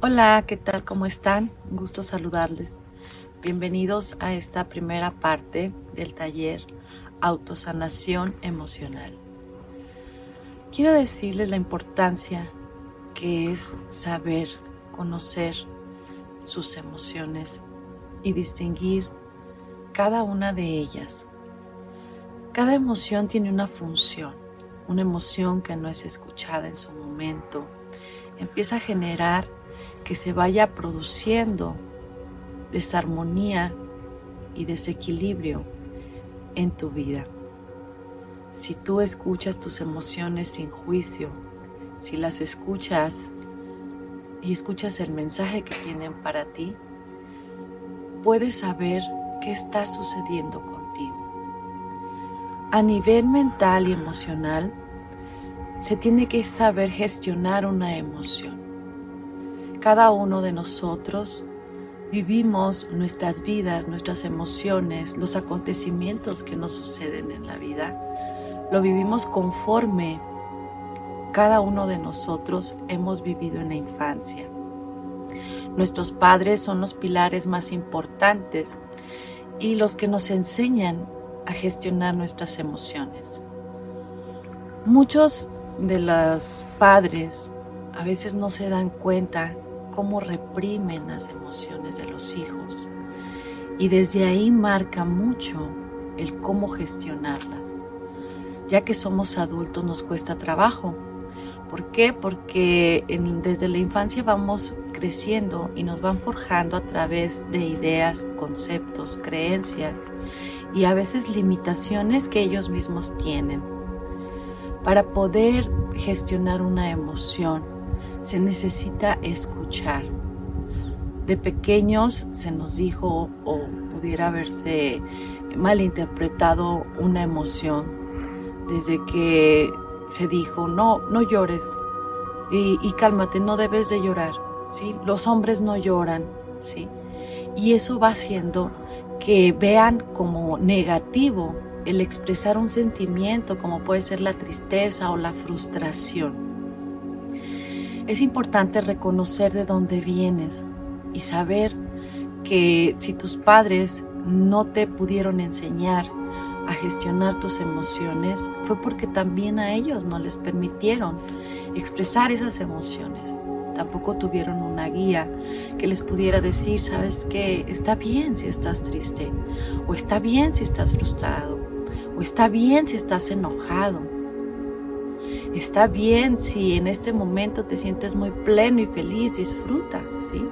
Hola, ¿qué tal? ¿Cómo están? Un gusto saludarles. Bienvenidos a esta primera parte del taller Autosanación Emocional. Quiero decirles la importancia que es saber, conocer sus emociones y distinguir cada una de ellas. Cada emoción tiene una función, una emoción que no es escuchada en su momento. Empieza a generar que se vaya produciendo desarmonía y desequilibrio en tu vida. Si tú escuchas tus emociones sin juicio, si las escuchas y escuchas el mensaje que tienen para ti, puedes saber qué está sucediendo contigo. A nivel mental y emocional, se tiene que saber gestionar una emoción. Cada uno de nosotros vivimos nuestras vidas, nuestras emociones, los acontecimientos que nos suceden en la vida. Lo vivimos conforme cada uno de nosotros hemos vivido en la infancia. Nuestros padres son los pilares más importantes y los que nos enseñan a gestionar nuestras emociones. Muchos de los padres a veces no se dan cuenta cómo reprimen las emociones de los hijos. Y desde ahí marca mucho el cómo gestionarlas. Ya que somos adultos nos cuesta trabajo. ¿Por qué? Porque desde la infancia vamos creciendo y nos van forjando a través de ideas, conceptos, creencias y a veces limitaciones que ellos mismos tienen. Para poder gestionar una emoción, se necesita escuchar. De pequeños se nos dijo o pudiera haberse malinterpretado una emoción desde que se dijo, no, no llores y, cálmate, no debes de llorar, ¿sí? Los hombres no lloran, ¿sí? Y eso va haciendo que vean como negativo el expresar un sentimiento como puede ser la tristeza o la frustración. Es importante reconocer de dónde vienes y saber que si tus padres no te pudieron enseñar a gestionar tus emociones, fue porque también a ellos no les permitieron expresar esas emociones. Tampoco tuvieron una guía que les pudiera decir, sabes que está bien si estás triste, o está bien si estás frustrado, o está bien si estás enojado Está bien si en este momento te sientes muy pleno y feliz, disfruta, ¿sí?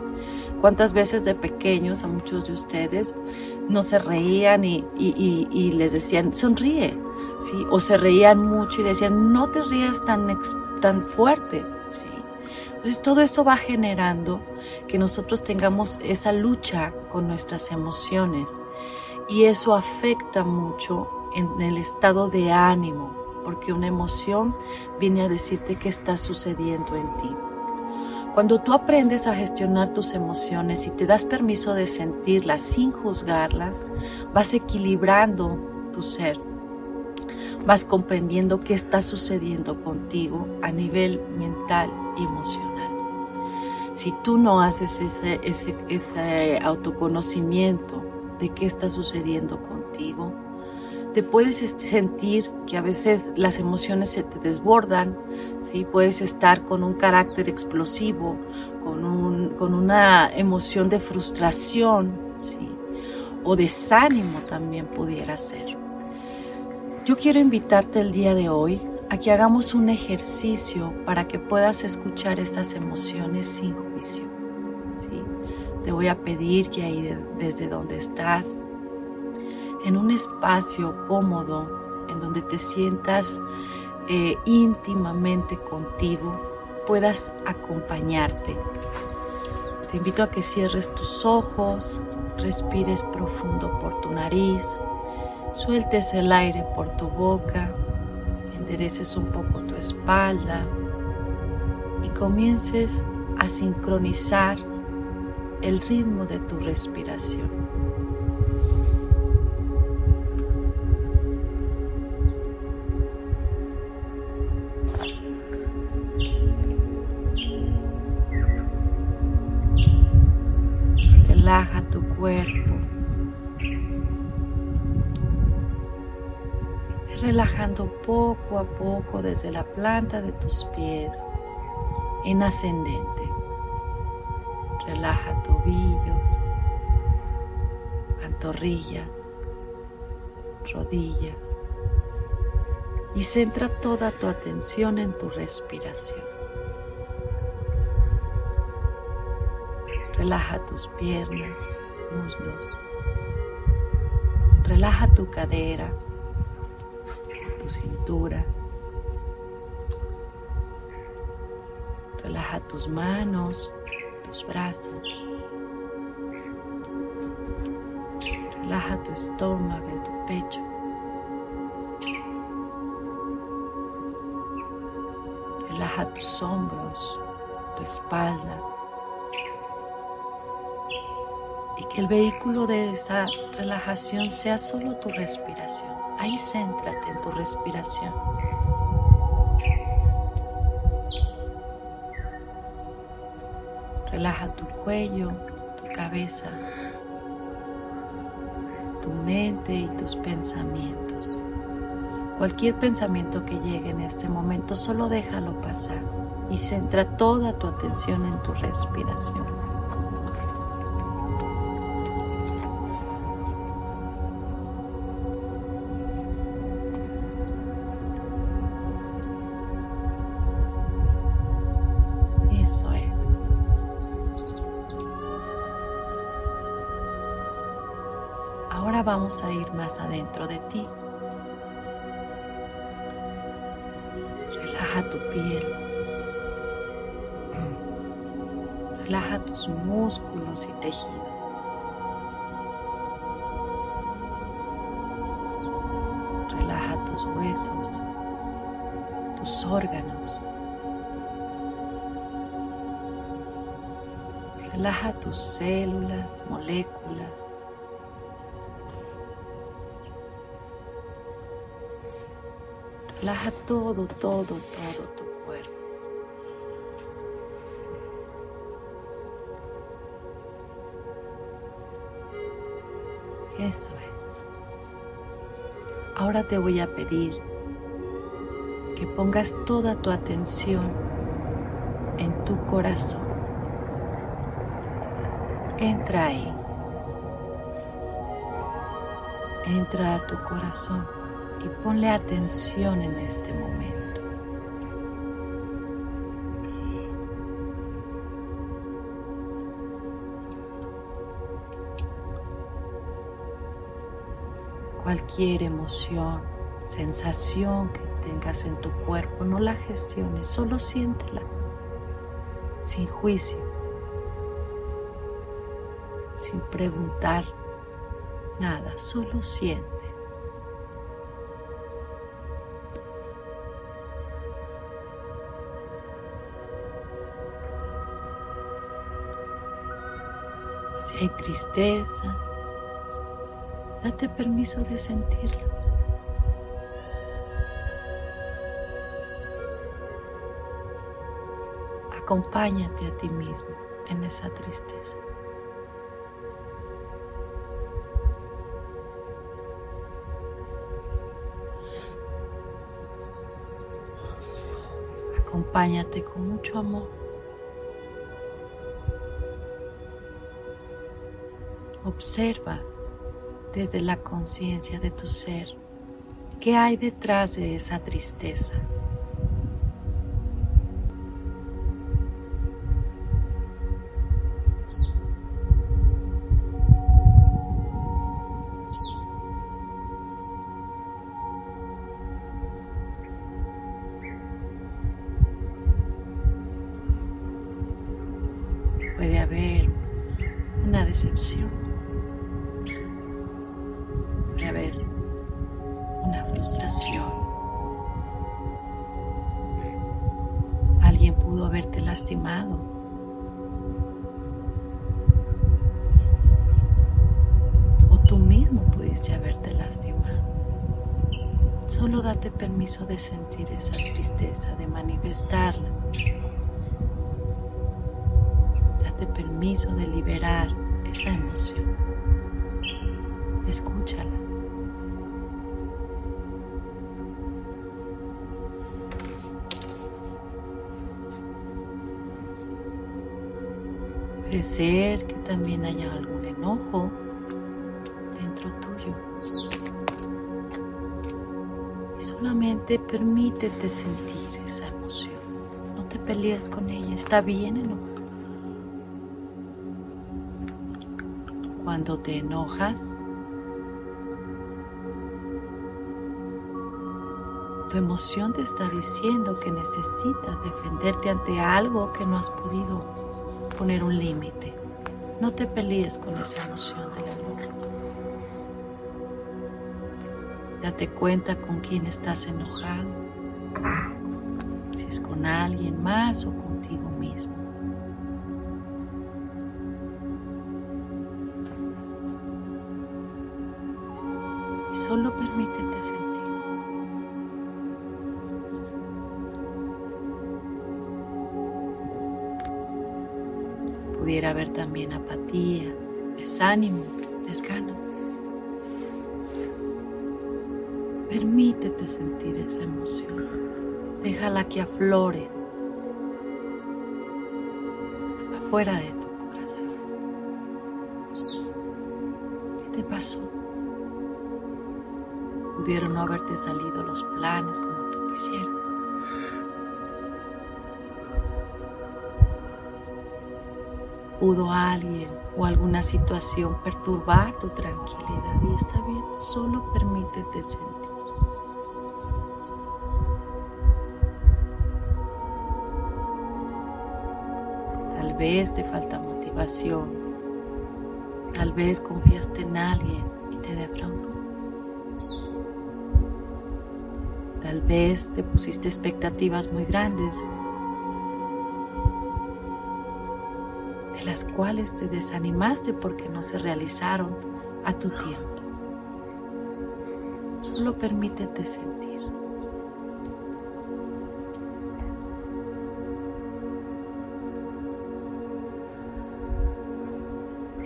¿Cuántas veces de pequeños a muchos de ustedes no se reían y, les decían, sonríe, ¿sí? O se reían mucho y decían, no te rías tan, tan fuerte, ¿sí? Entonces todo esto va generando que nosotros tengamos esa lucha con nuestras emociones y eso afecta mucho en el estado de ánimo porque una emoción viene a decirte qué está sucediendo en ti. Cuando tú aprendes a gestionar tus emociones y te das permiso de sentirlas sin juzgarlas, vas equilibrando tu ser, vas comprendiendo qué está sucediendo contigo a nivel mental y emocional. Si tú no haces ese, ese, ese autoconocimiento de qué está sucediendo contigo, te puedes sentir que a veces las emociones se te desbordan, ¿sí? puedes estar con un carácter explosivo, con, con una emoción de frustración ¿sí? o desánimo también pudiera ser. Yo quiero invitarte el día de hoy a que hagamos un ejercicio para que puedas escuchar estas emociones sin juicio. ¿sí? Te voy a pedir que ahí desde donde estás en un espacio cómodo, en donde te sientas eh, íntimamente contigo, puedas acompañarte. Te invito a que cierres tus ojos, respires profundo por tu nariz, sueltes el aire por tu boca, endereces un poco tu espalda y comiences a sincronizar el ritmo de tu respiración. Poco desde la planta de tus pies en ascendente. Relaja tobillos, pantorrillas, rodillas y centra toda tu atención en tu respiración. Relaja tus piernas, muslos. Relaja tu cadera, tu cintura. Relaja tus manos, tus brazos. Relaja tu estómago, tu pecho. Relaja tus hombros, tu espalda. Y que el vehículo de esa relajación sea solo tu respiración. Ahí céntrate en tu respiración. Relaja tu cuello, tu cabeza, tu mente y tus pensamientos. Cualquier pensamiento que llegue en este momento, solo déjalo pasar y centra toda tu atención en tu respiración. Vamos a ir más adentro de ti. Relaja tu piel. Relaja tus músculos y tejidos. Relaja tus huesos, tus órganos. Relaja tus células, moléculas, Relaja todo, todo, todo tu cuerpo. Eso es. Ahora te voy a pedir que pongas toda tu atención en tu corazón. Entra ahí. Entra a tu corazón y ponle atención en este momento. Cualquier emoción, sensación que tengas en tu cuerpo, no la gestiones, solo siéntela, sin juicio, sin preguntar nada, solo siente. Tristeza, date permiso de sentirlo. Acompáñate a ti mismo en esa tristeza. Acompáñate con mucho amor. Observa desde la conciencia de tu ser qué hay detrás de esa tristeza. Puede haber una decepción Alguien pudo haberte lastimado. O tú mismo pudiste haberte lastimado. Solo date permiso de sentir esa tristeza, de manifestarla. Date permiso de liberar esa emoción. Puede ser que también haya algún enojo dentro tuyo. Y solamente permítete sentir esa emoción. No te pelees con ella, está bien enojado. Cuando te enojas, tu emoción te está diciendo que necesitas defenderte ante algo que no has podido poner un límite. No te pelees con esa emoción del enojo. Date cuenta con quién estás enojado. Si es con alguien más o contigo mismo. Y solo permítete sentir. También apatía, desánimo, desgano. Permítete sentir esa emoción. Déjala que aflore afuera de tu corazón. ¿Qué te pasó? Pudieron no haberte salido los planes como tú quisieras. Pudo alguien o alguna situación perturbar tu tranquilidad y está bien, solo permítete sentir. Tal vez te falta motivación, tal vez confiaste en alguien y te defraudó. Tal vez te pusiste expectativas muy grandes las cuales te desanimaste porque no se realizaron a tu tiempo. Solo permítete sentir.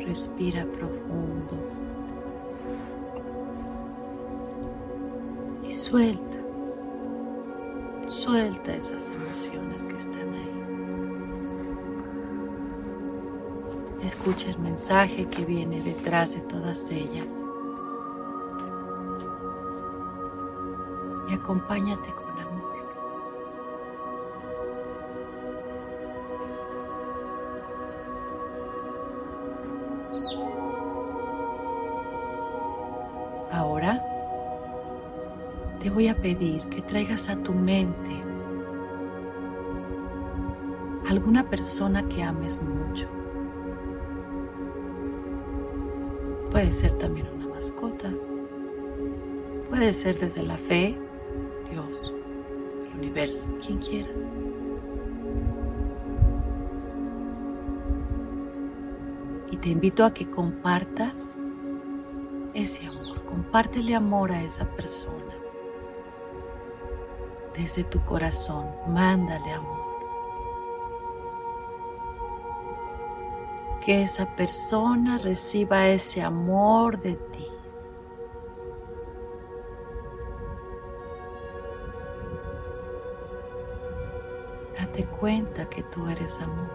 Respira profundo y suelta, suelta esas emociones que están ahí. Escucha el mensaje que viene detrás de todas ellas. Y acompáñate con amor. Ahora te voy a pedir que traigas a tu mente alguna persona que ames mucho Puede ser también una mascota. Puede ser desde la fe, Dios, el universo, quien quieras. Y te invito a que compartas ese amor. Compártele amor a esa persona. Desde tu corazón, mándale amor. Que esa persona reciba ese amor de ti. Date cuenta que tú eres amor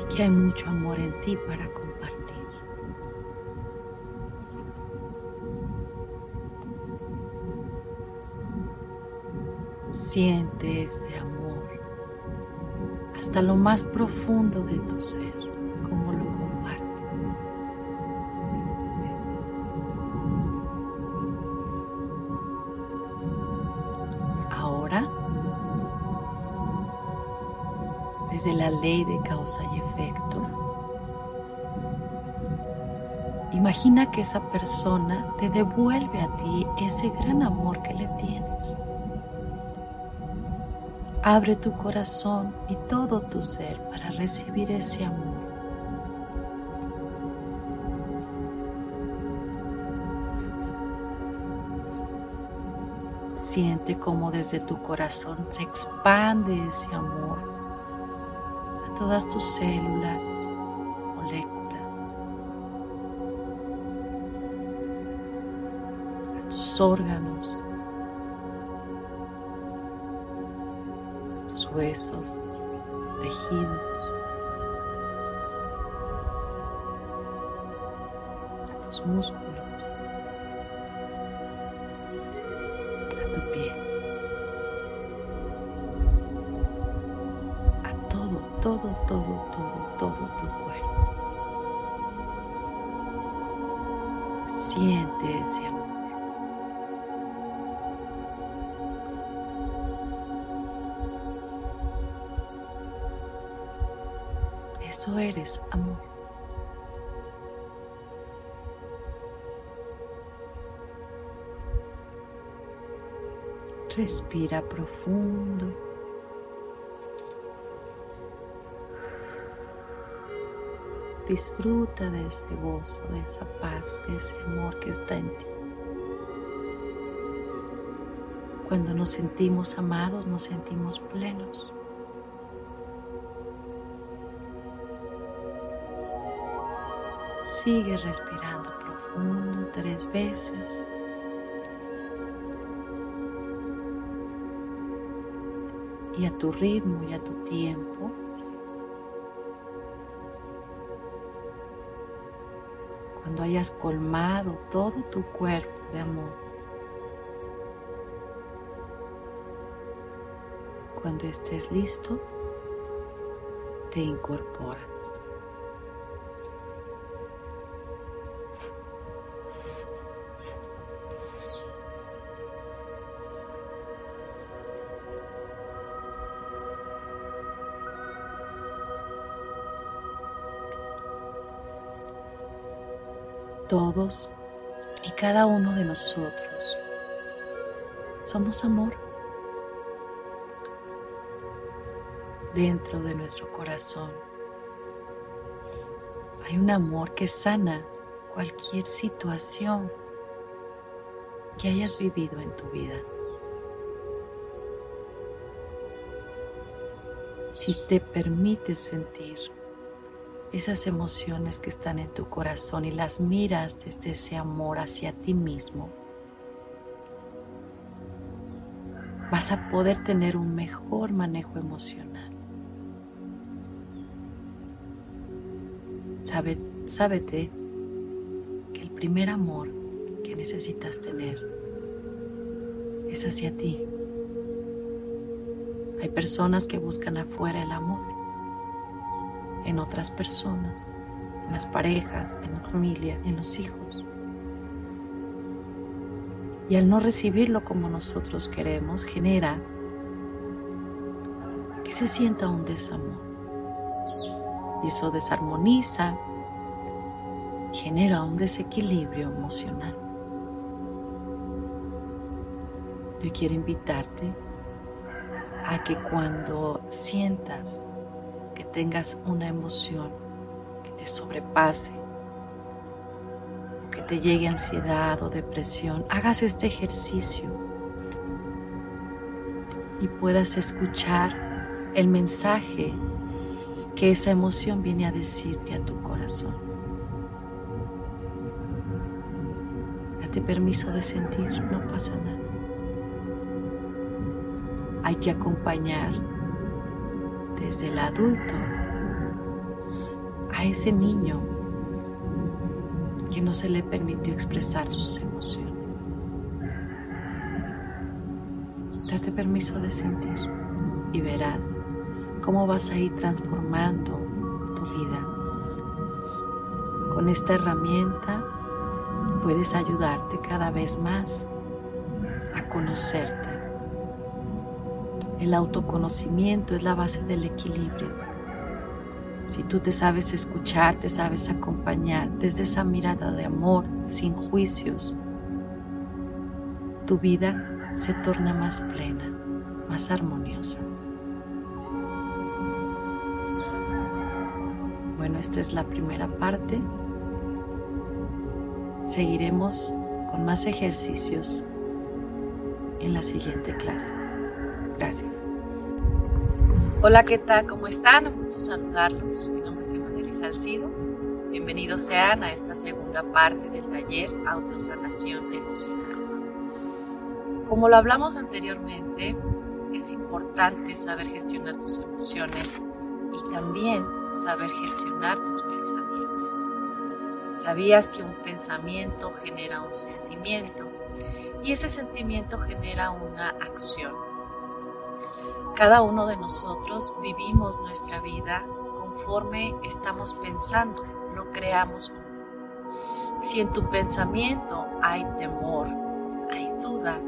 y que hay mucho amor en ti para compartir. Siente ese amor hasta lo más profundo de tu ser, como lo compartes. Ahora, desde la ley de causa y efecto, imagina que esa persona te devuelve a ti ese gran amor que le tienes. Abre tu corazón y todo tu ser para recibir ese amor. Siente cómo desde tu corazón se expande ese amor a todas tus células, moléculas, a tus órganos, huesos, tejidos, a tus músculos, a tu piel, a todo, todo, todo, todo, todo tu cuerpo. Siente ese amor. Eso eres, amor. Respira profundo. Disfruta de ese gozo, de esa paz, de ese amor que está en ti. Cuando nos sentimos amados, nos sentimos plenos. Sigue respirando profundo tres veces. Y a tu ritmo y a tu tiempo. Cuando hayas colmado todo tu cuerpo de amor. Cuando estés listo, te incorporas. Todos y cada uno de nosotros somos amor. Dentro de nuestro corazón hay un amor que sana cualquier situación que hayas vivido en tu vida. Si te permites sentir esas emociones que están en tu corazón y las miras desde ese amor hacia ti mismo, vas a poder tener un mejor manejo emocional. Sabe, sábete que el primer amor que necesitas tener es hacia ti. Hay personas que buscan afuera el amor en otras personas, en las parejas, en la familia, en los hijos. Y al no recibirlo como nosotros queremos, genera que se sienta un desamor. Y eso desarmoniza, genera un desequilibrio emocional. Yo quiero invitarte a que cuando sientas tengas una emoción que te sobrepase, que te llegue ansiedad o depresión, hagas este ejercicio y puedas escuchar el mensaje que esa emoción viene a decirte a tu corazón. Date permiso de sentir, no pasa nada. Hay que acompañar desde el adulto a ese niño que no se le permitió expresar sus emociones. Date permiso de sentir y verás cómo vas a ir transformando tu vida. Con esta herramienta puedes ayudarte cada vez más a conocerte el autoconocimiento es la base del equilibrio. Si tú te sabes escuchar, te sabes acompañar desde esa mirada de amor, sin juicios, tu vida se torna más plena, más armoniosa. Bueno, esta es la primera parte. Seguiremos con más ejercicios en la siguiente clase. Gracias. Hola, ¿qué tal? ¿Cómo están? Un gusto saludarlos. Mi nombre es Emanuel Salcido. Bienvenidos sean a esta segunda parte del taller Autosanación Emocional. Como lo hablamos anteriormente, es importante saber gestionar tus emociones y también saber gestionar tus pensamientos. ¿Sabías que un pensamiento genera un sentimiento y ese sentimiento genera una acción? Cada uno de nosotros vivimos nuestra vida conforme estamos pensando, lo creamos. Si en tu pensamiento hay temor, hay duda,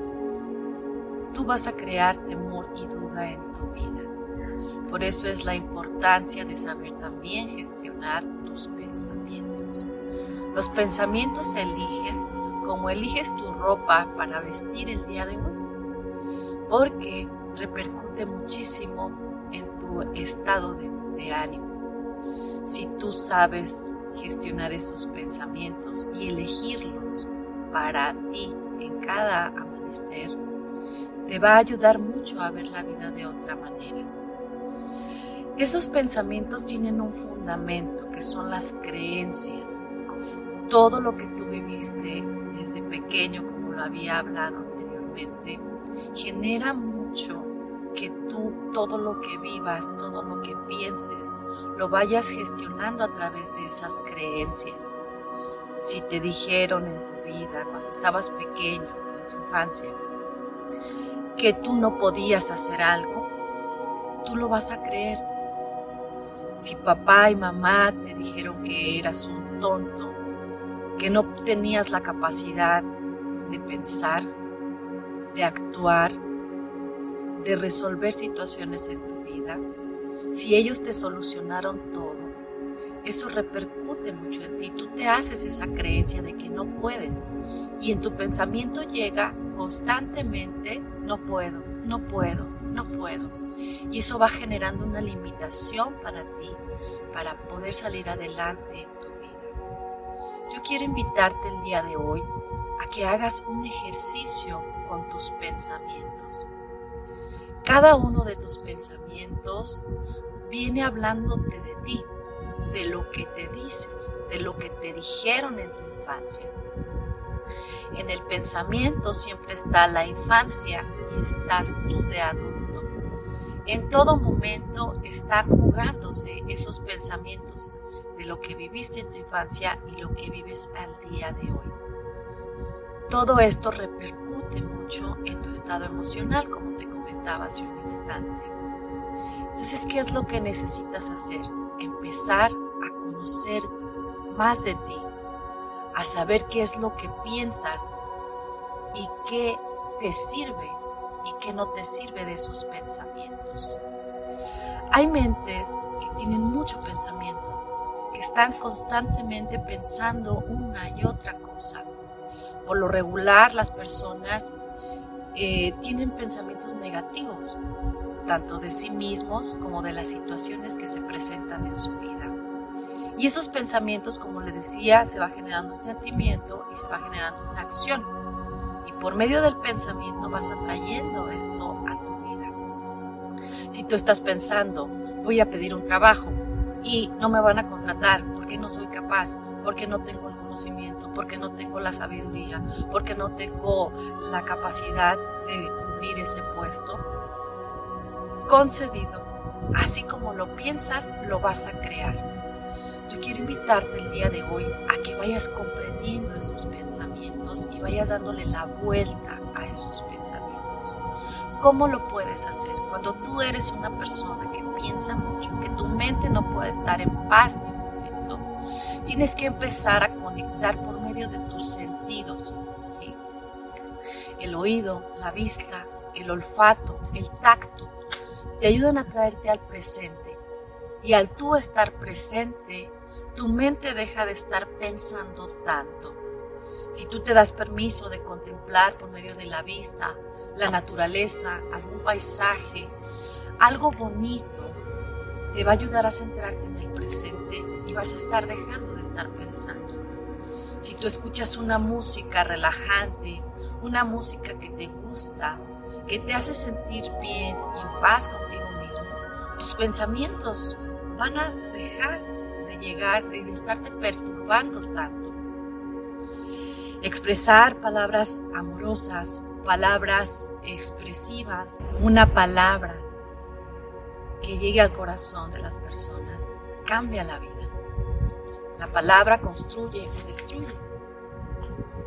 tú vas a crear temor y duda en tu vida. Por eso es la importancia de saber también gestionar tus pensamientos. Los pensamientos se eligen como eliges tu ropa para vestir el día de hoy, porque repercute muchísimo en tu estado de, ánimo. Si tú sabes gestionar esos pensamientos y elegirlos para ti en cada amanecer, te va a ayudar mucho a ver la vida de otra manera. Esos pensamientos tienen un fundamento que son las creencias. Todo lo que tú viviste desde pequeño, como lo había hablado anteriormente, genera mucho todo lo que vivas, todo lo que pienses, lo vayas gestionando a través de esas creencias. Si te dijeron en tu vida, cuando estabas pequeño, en tu infancia, que tú no podías hacer algo, tú lo vas a creer. Si papá y mamá te dijeron que eras un tonto, que no tenías la capacidad de pensar, de actuar, de resolver situaciones en tu vida, si ellos te solucionaron todo, eso repercute mucho en ti. Tú te haces esa creencia de que no puedes y en tu pensamiento llega constantemente, no puedo, no puedo, no puedo. Y eso va generando una limitación para ti, para poder salir adelante en tu vida. Yo quiero invitarte el día de hoy a que hagas un ejercicio con tus pensamientos. Cada uno de tus pensamientos viene hablándote de ti, de lo que te dices, de lo que te dijeron en tu infancia. En el pensamiento siempre está la infancia y estás tú de adulto. En todo momento están jugándose esos pensamientos de lo que viviste en tu infancia y lo que vives al día de hoy. Todo esto repercute mucho en tu estado emocional, como te hace un instante. Entonces, ¿qué es lo que necesitas hacer? Empezar a conocer más de ti, a saber qué es lo que piensas y qué te sirve y qué no te sirve de esos pensamientos. Hay mentes que tienen mucho pensamiento, que están constantemente pensando una y otra cosa. Por lo regular, las personas eh, tienen pensamientos negativos, tanto de sí mismos como de las situaciones que se presentan en su vida. Y esos pensamientos, como les decía, se va generando un sentimiento y se va generando una acción. Y por medio del pensamiento vas atrayendo eso a tu vida. Si tú estás pensando, voy a pedir un trabajo y no me van a contratar porque no soy capaz, porque no tengo el porque no tengo la sabiduría, porque no tengo la capacidad de cumplir ese puesto, concedido. Así como lo piensas, lo vas a crear. Yo quiero invitarte el día de hoy a que vayas comprendiendo esos pensamientos y vayas dándole la vuelta a esos pensamientos. ¿Cómo lo puedes hacer? Cuando tú eres una persona que piensa mucho, que tu mente no puede estar en paz tienes que empezar a conectar por medio de tus sentidos. El oído, la vista, el olfato, el tacto, te ayudan a traerte al presente. Y al tú estar presente, tu mente deja de estar pensando tanto. Si tú te das permiso de contemplar por medio de la vista, la naturaleza, algún paisaje, algo bonito, te va a ayudar a centrarte en el y vas a estar dejando de estar pensando. Si tú escuchas una música relajante, una música que te gusta, que te hace sentir bien y en paz contigo mismo, tus pensamientos van a dejar llegar y de estarte perturbando tanto. Expresar palabras amorosas, palabras expresivas, una palabra que llegue al corazón de las personas cambia la vida. La palabra construye o destruye.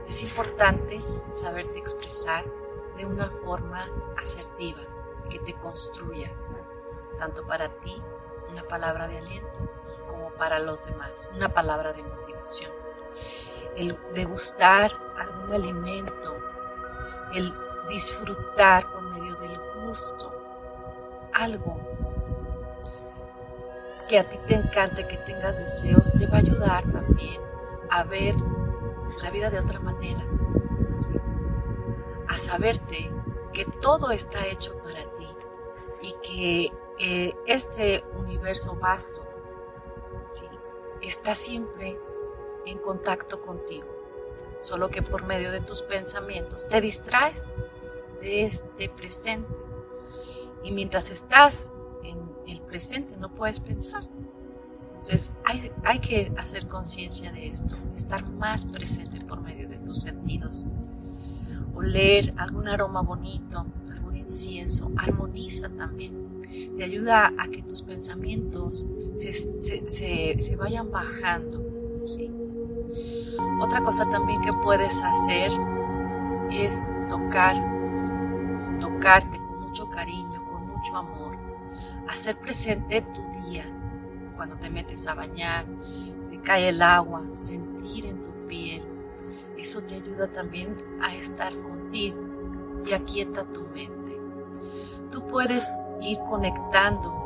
Es importante saberte expresar de una forma asertiva, que te construya, tanto para ti una palabra de aliento como para los demás, una palabra de motivación. El degustar algún alimento, el disfrutar por medio del gusto algo que a ti te encante, que tengas deseos, te va a ayudar también a ver la vida de otra manera, a saberte que todo está hecho para ti y que eh, este universo vasto está siempre en contacto contigo, solo que por medio de tus pensamientos te distraes de este presente. Y mientras estás el presente no puedes pensar. Entonces hay, hay que hacer conciencia de esto, estar más presente por medio de tus sentidos. Oler algún aroma bonito, algún incienso, armoniza también. Te ayuda a que tus pensamientos se, se, se, vayan bajando. ¿sí? Otra cosa también que puedes hacer es tocar, tocarte con mucho cariño, con mucho amor, hacer presente tu día, cuando te metes a bañar, te cae el agua, sentir en tu piel. Eso te ayuda también a estar contigo y aquieta tu mente. Tú puedes ir conectando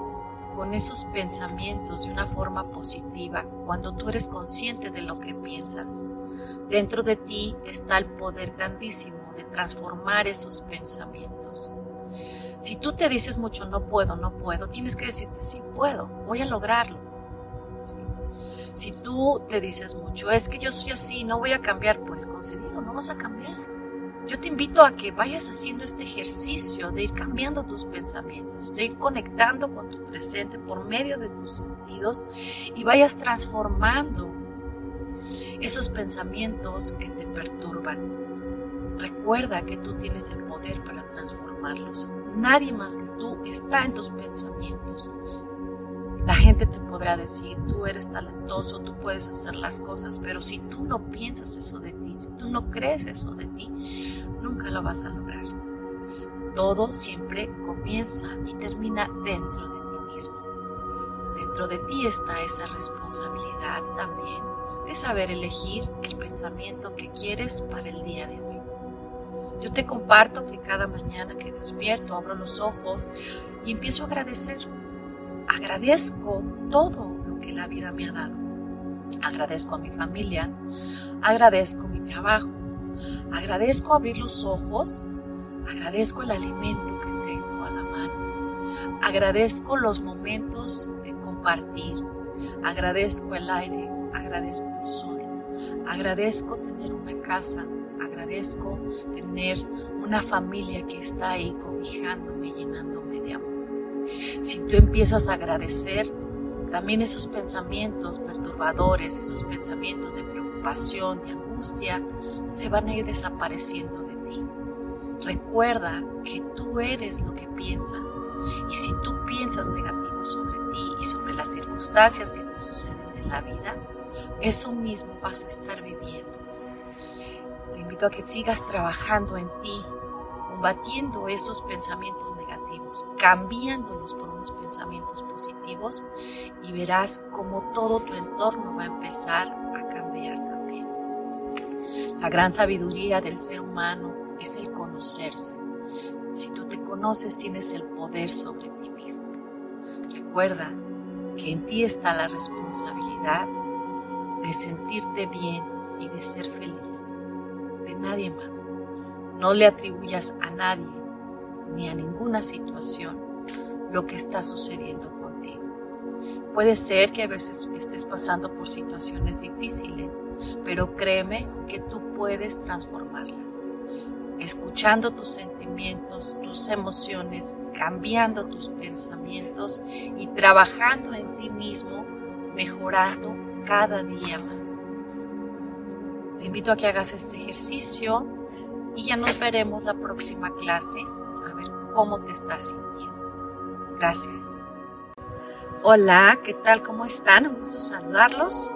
con esos pensamientos de una forma positiva cuando tú eres consciente de lo que piensas. Dentro de ti está el poder grandísimo de transformar esos pensamientos. Si tú te dices mucho no puedo, no puedo, tienes que decirte sí puedo, voy a lograrlo. Si tú te dices mucho, es que yo soy así, no voy a cambiar, pues concedido, no vas a cambiar. Yo te invito a que vayas haciendo este ejercicio de ir cambiando tus pensamientos, de ir conectando con tu presente por medio de tus sentidos y vayas transformando esos pensamientos que te perturban. Recuerda que tú tienes el poder para transformarlos. Nadie más que tú está en tus pensamientos. La gente te podrá decir, tú eres talentoso, tú puedes hacer las cosas, pero si tú no piensas eso de ti, si tú no crees eso de ti, nunca lo vas a lograr. Todo siempre comienza y termina dentro de ti mismo. Dentro de ti está esa responsabilidad también de saber elegir el pensamiento que quieres para el día de hoy. Yo te comparto que cada mañana que despierto abro los ojos y empiezo a agradecer. Agradezco todo lo que la vida me ha dado. Agradezco a mi familia, agradezco mi trabajo, agradezco abrir los ojos, agradezco el alimento que tengo a la mano, agradezco los momentos de compartir, agradezco el aire, agradezco el sol, agradezco tener una casa, agradezco tener una familia que está ahí cobijándome, llenándome de amor. Si tú empiezas a agradecer, también esos pensamientos perturbadores, esos pensamientos de preocupación y angustia, se van a ir desapareciendo de ti. Recuerda que tú eres lo que piensas y si tú piensas negativo sobre ti y sobre las circunstancias que te suceden en la vida, eso mismo vas a estar viviendo a que sigas trabajando en ti, combatiendo esos pensamientos negativos, cambiándolos por unos pensamientos positivos y verás cómo todo tu entorno va a empezar a cambiar también. La gran sabiduría del ser humano es el conocerse. Si tú te conoces, tienes el poder sobre ti mismo. Recuerda que en ti está la responsabilidad de sentirte bien y de ser feliz nadie más. No le atribuyas a nadie ni a ninguna situación lo que está sucediendo contigo. Puede ser que a veces estés pasando por situaciones difíciles, pero créeme que tú puedes transformarlas. Escuchando tus sentimientos, tus emociones, cambiando tus pensamientos y trabajando en ti mismo, mejorando cada día más. Te invito a que hagas este ejercicio y ya nos veremos la próxima clase a ver cómo te estás sintiendo. Gracias. Hola, ¿qué tal? ¿Cómo están? Un gusto saludarlos.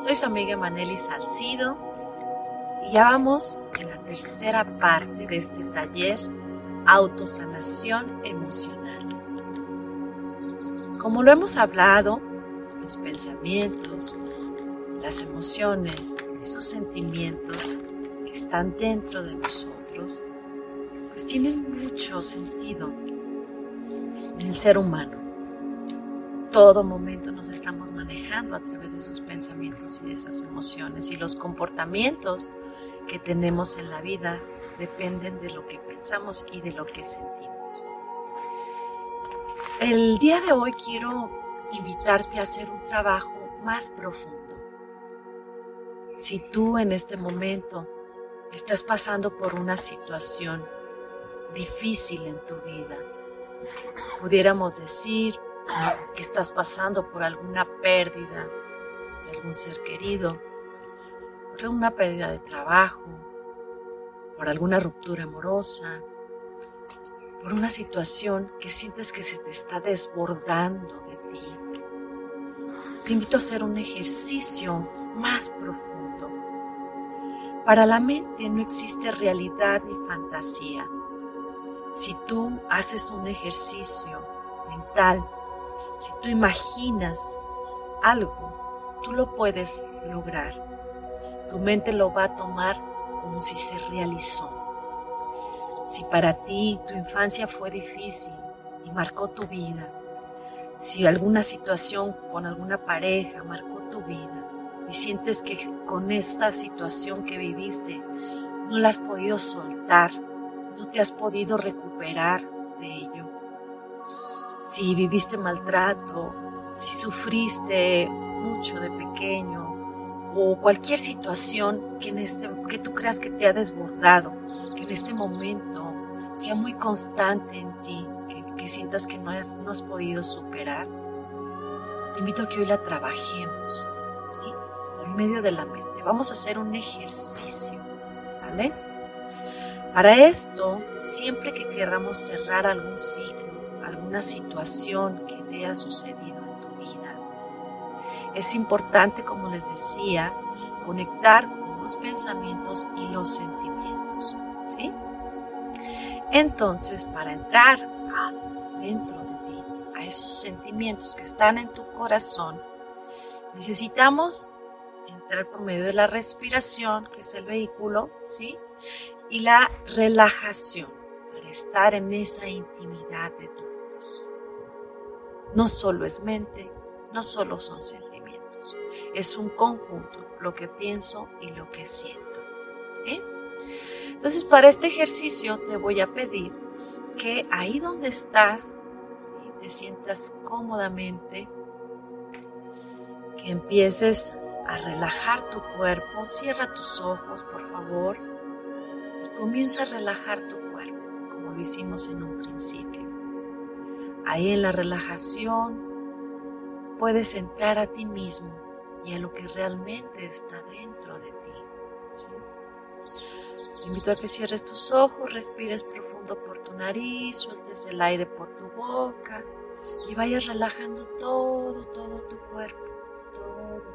Soy su amiga Maneli Salcido y ya vamos en la tercera parte de este taller Autosanación Emocional. Como lo hemos hablado, los pensamientos, las emociones, esos sentimientos que están dentro de nosotros, pues tienen mucho sentido en el ser humano. Todo momento nos estamos manejando a través de sus pensamientos y de esas emociones y los comportamientos que tenemos en la vida dependen de lo que pensamos y de lo que sentimos. El día de hoy quiero invitarte a hacer un trabajo más profundo. Si tú en este momento estás pasando por una situación difícil en tu vida, pudiéramos decir que estás pasando por alguna pérdida de algún ser querido, por alguna pérdida de trabajo, por alguna ruptura amorosa, por una situación que sientes que se te está desbordando de ti. Te invito a hacer un ejercicio más profundo. Para la mente no existe realidad ni fantasía. Si tú haces un ejercicio mental, si tú imaginas algo, tú lo puedes lograr. Tu mente lo va a tomar como si se realizó. Si para ti tu infancia fue difícil y marcó tu vida, si alguna situación con alguna pareja marcó tu vida y sientes que con esta situación que viviste no la has podido soltar, no te has podido recuperar de ello, si viviste maltrato, si sufriste mucho de pequeño, o cualquier situación que, en este, que tú creas que te ha desbordado, que en este momento sea muy constante en ti, que, sientas que no has, no has podido superar, te invito a que hoy la trabajemos, ¿sí? Por medio de la mente. Vamos a hacer un ejercicio, ¿sale? Para esto, siempre que queramos cerrar algún ciclo, alguna situación que te haya sucedido, es importante, como les decía, conectar con los pensamientos y los sentimientos. ¿sí? Entonces, para entrar dentro de ti, a esos sentimientos que están en tu corazón, necesitamos entrar por medio de la respiración, que es el vehículo, ¿sí? Y la relajación, para estar en esa intimidad de tu corazón. No solo es mente, no solo son sentimientos es un conjunto, lo que pienso y lo que siento. Entonces, para este ejercicio te voy a pedir que ahí donde estás, te sientas cómodamente, que empieces a relajar tu cuerpo, cierra tus ojos, por favor, y comienza a relajar tu cuerpo, como lo hicimos en un principio. Ahí en la relajación puedes entrar a ti mismo y a lo que realmente está dentro de ti. Te invito a que cierres tus ojos, respires profundo por tu nariz, sueltes el aire por tu boca y vayas relajando todo, todo tu cuerpo, todo.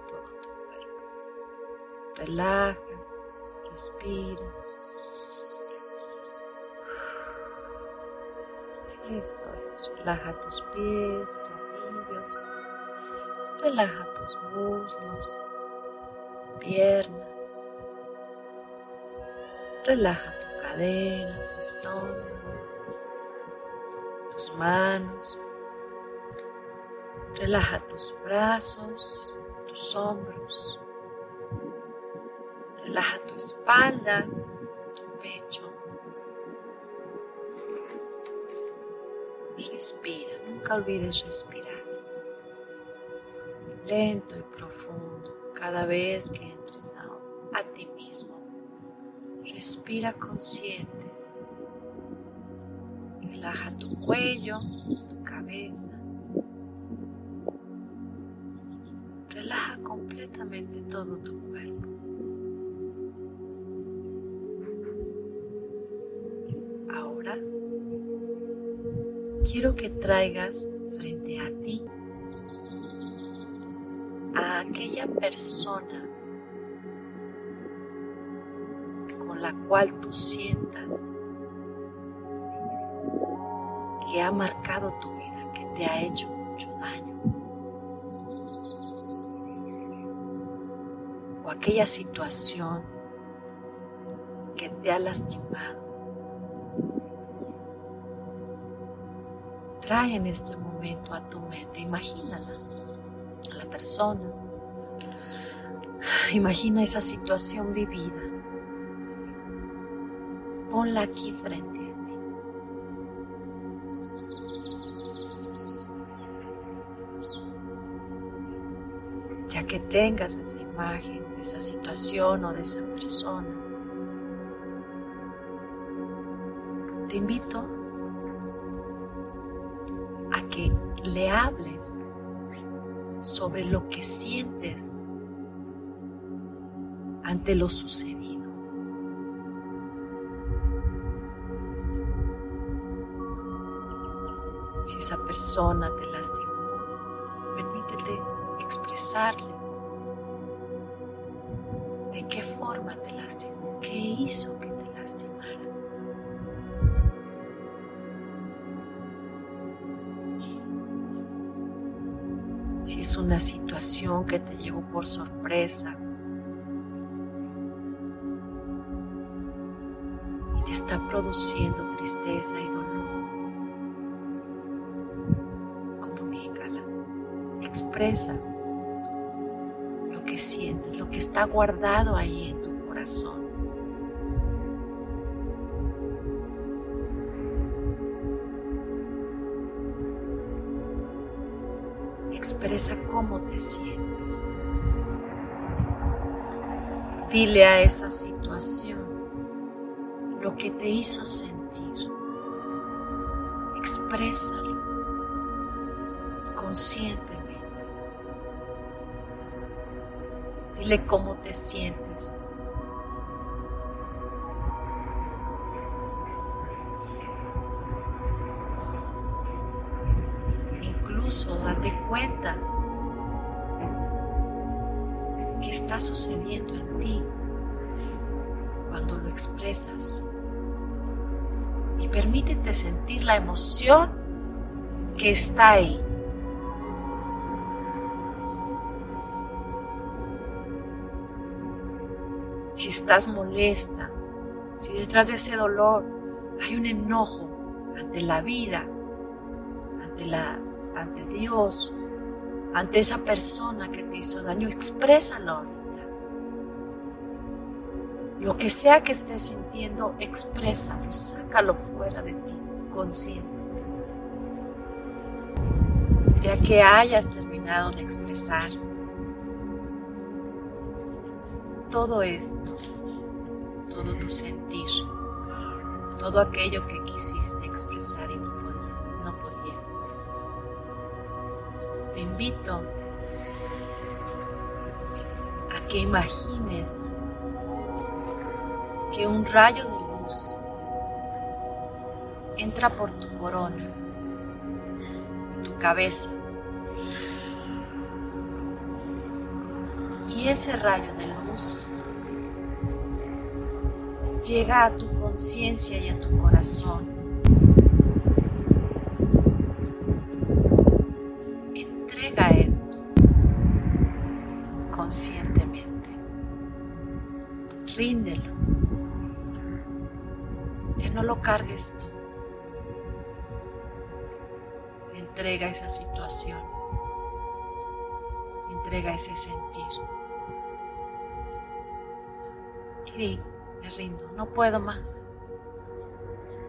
Relaja, respira. Eso es, relaja tus pies, tobillos. Relaja tus muslos, piernas. Relaja tu cadera, tu estómago, tus manos. Relaja tus brazos, tus hombros. Relaja tu espalda, tu pecho. Respira, nunca olvides respirar lento y profundo cada vez que entres a, ti mismo. Respira consciente. Relaja tu cuello, tu cabeza. Que traigas frente a ti aquella persona con la cual tú sientas que ha marcado tu vida, que te ha hecho mucho daño. O aquella situación que te ha lastimado. Trae en este momento a tu mente, imagínala, a la persona. Imagina esa situación vivida. Ponla aquí frente a ti. Ya que tengas esa imagen, esa situación o de esa persona, te invito le hables sobre lo que sientes ante lo sucedido. Si esa persona te lastimó, permítete expresarle por sorpresa y te está produciendo tristeza y dolor, comunícala, expresa lo que sientes, lo que está guardado ahí en tu corazón. Expresa cómo te sientes. Dile a esa situación lo que te hizo sentir. Exprésalo conscientemente. Dile cómo te sientes. Incluso date cuenta sucediendo en ti cuando lo expresas. Y permítete sentir la emoción que está ahí. Si estás molesta, si detrás de ese dolor hay un enojo ante la vida, ante, la, ante Dios, ante esa persona que te hizo daño, exprésalo. Lo que sea que estés sintiendo, exprésalo, sácalo fuera de ti, conscientemente. Ya que hayas terminado de expresar todo esto, todo tu sentir, todo aquello que quisiste expresar y no podías, no podías. Te invito a que imagines que un rayo de luz entra por tu corona, tu cabeza, y ese rayo de luz llega a tu conciencia y a tu corazón. Tú. Entrega esa situación. Entrega ese sentir. Y me rindo, no puedo más.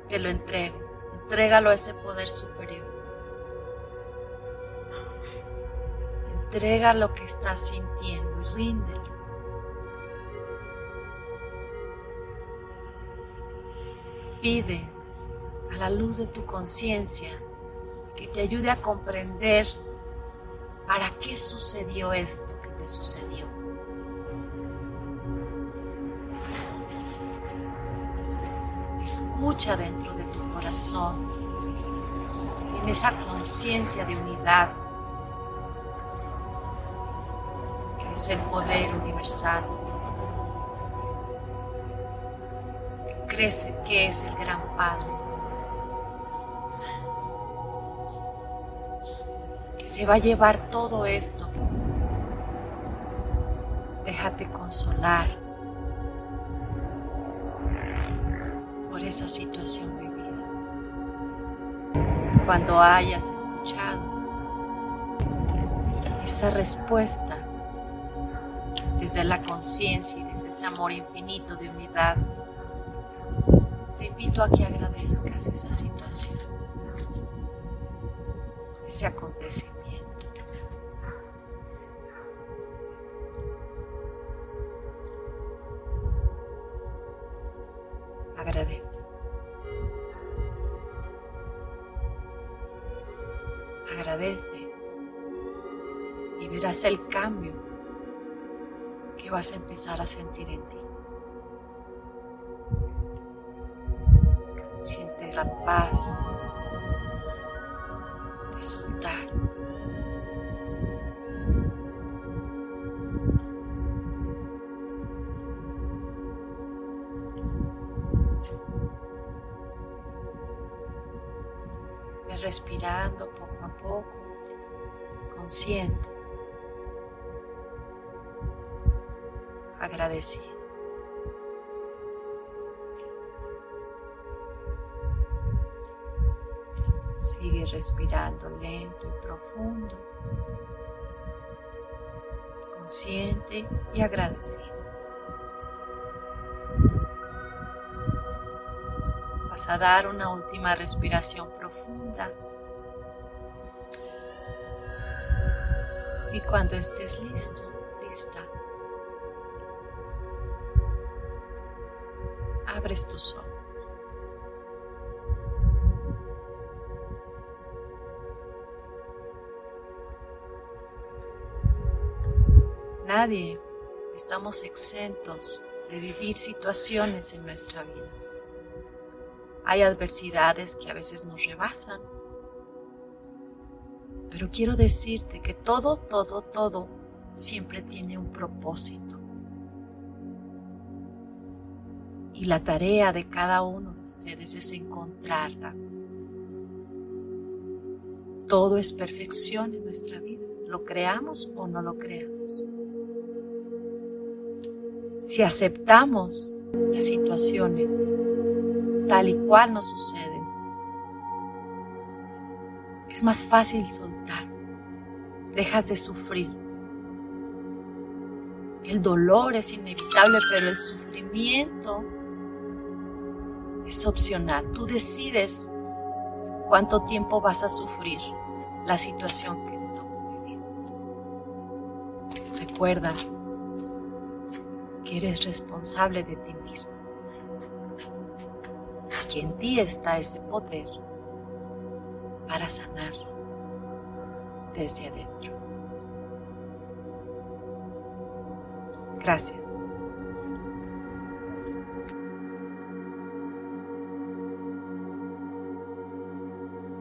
Te lo entrego, entrégalo a ese poder superior. Entrega lo que estás sintiendo y ríndelo. Pide a la luz de tu conciencia que te ayude a comprender para qué sucedió esto que te sucedió. escucha dentro de tu corazón, en esa conciencia de unidad. que es el poder universal, crece que es el gran Padre, se va a llevar todo esto. Déjate consolar por esa situación vivida. Cuando hayas escuchado esa respuesta desde la conciencia y desde ese amor infinito de unidad, te invito a que agradezcas esa situación, ese acontecimiento. Agradece y verás el cambio que vas a empezar a sentir en ti. Siente la paz de soltar. Respirando consciente. agradecido. Sigue respirando lento y profundo, consciente y agradecido. Vas a dar una última respiración profunda. Y cuando estés listo, lista, abres tus ojos. Nadie estamos exentos de vivir situaciones en nuestra vida. Hay adversidades que a veces nos rebasan, pero quiero decirte que todo, todo, todo siempre tiene un propósito. Y la tarea de cada uno de ustedes es encontrarla. Todo es perfección en nuestra vida, lo creamos o no lo creamos. Si aceptamos las situaciones tal y cual nos suceden, es más fácil soltar, dejas de sufrir. El dolor es inevitable, pero el sufrimiento es opcional. Tú decides cuánto tiempo vas a sufrir la situación que te tocó vivir. Recuerda que eres responsable de ti mismo. Que en ti está ese poder para sanar desde adentro. Gracias.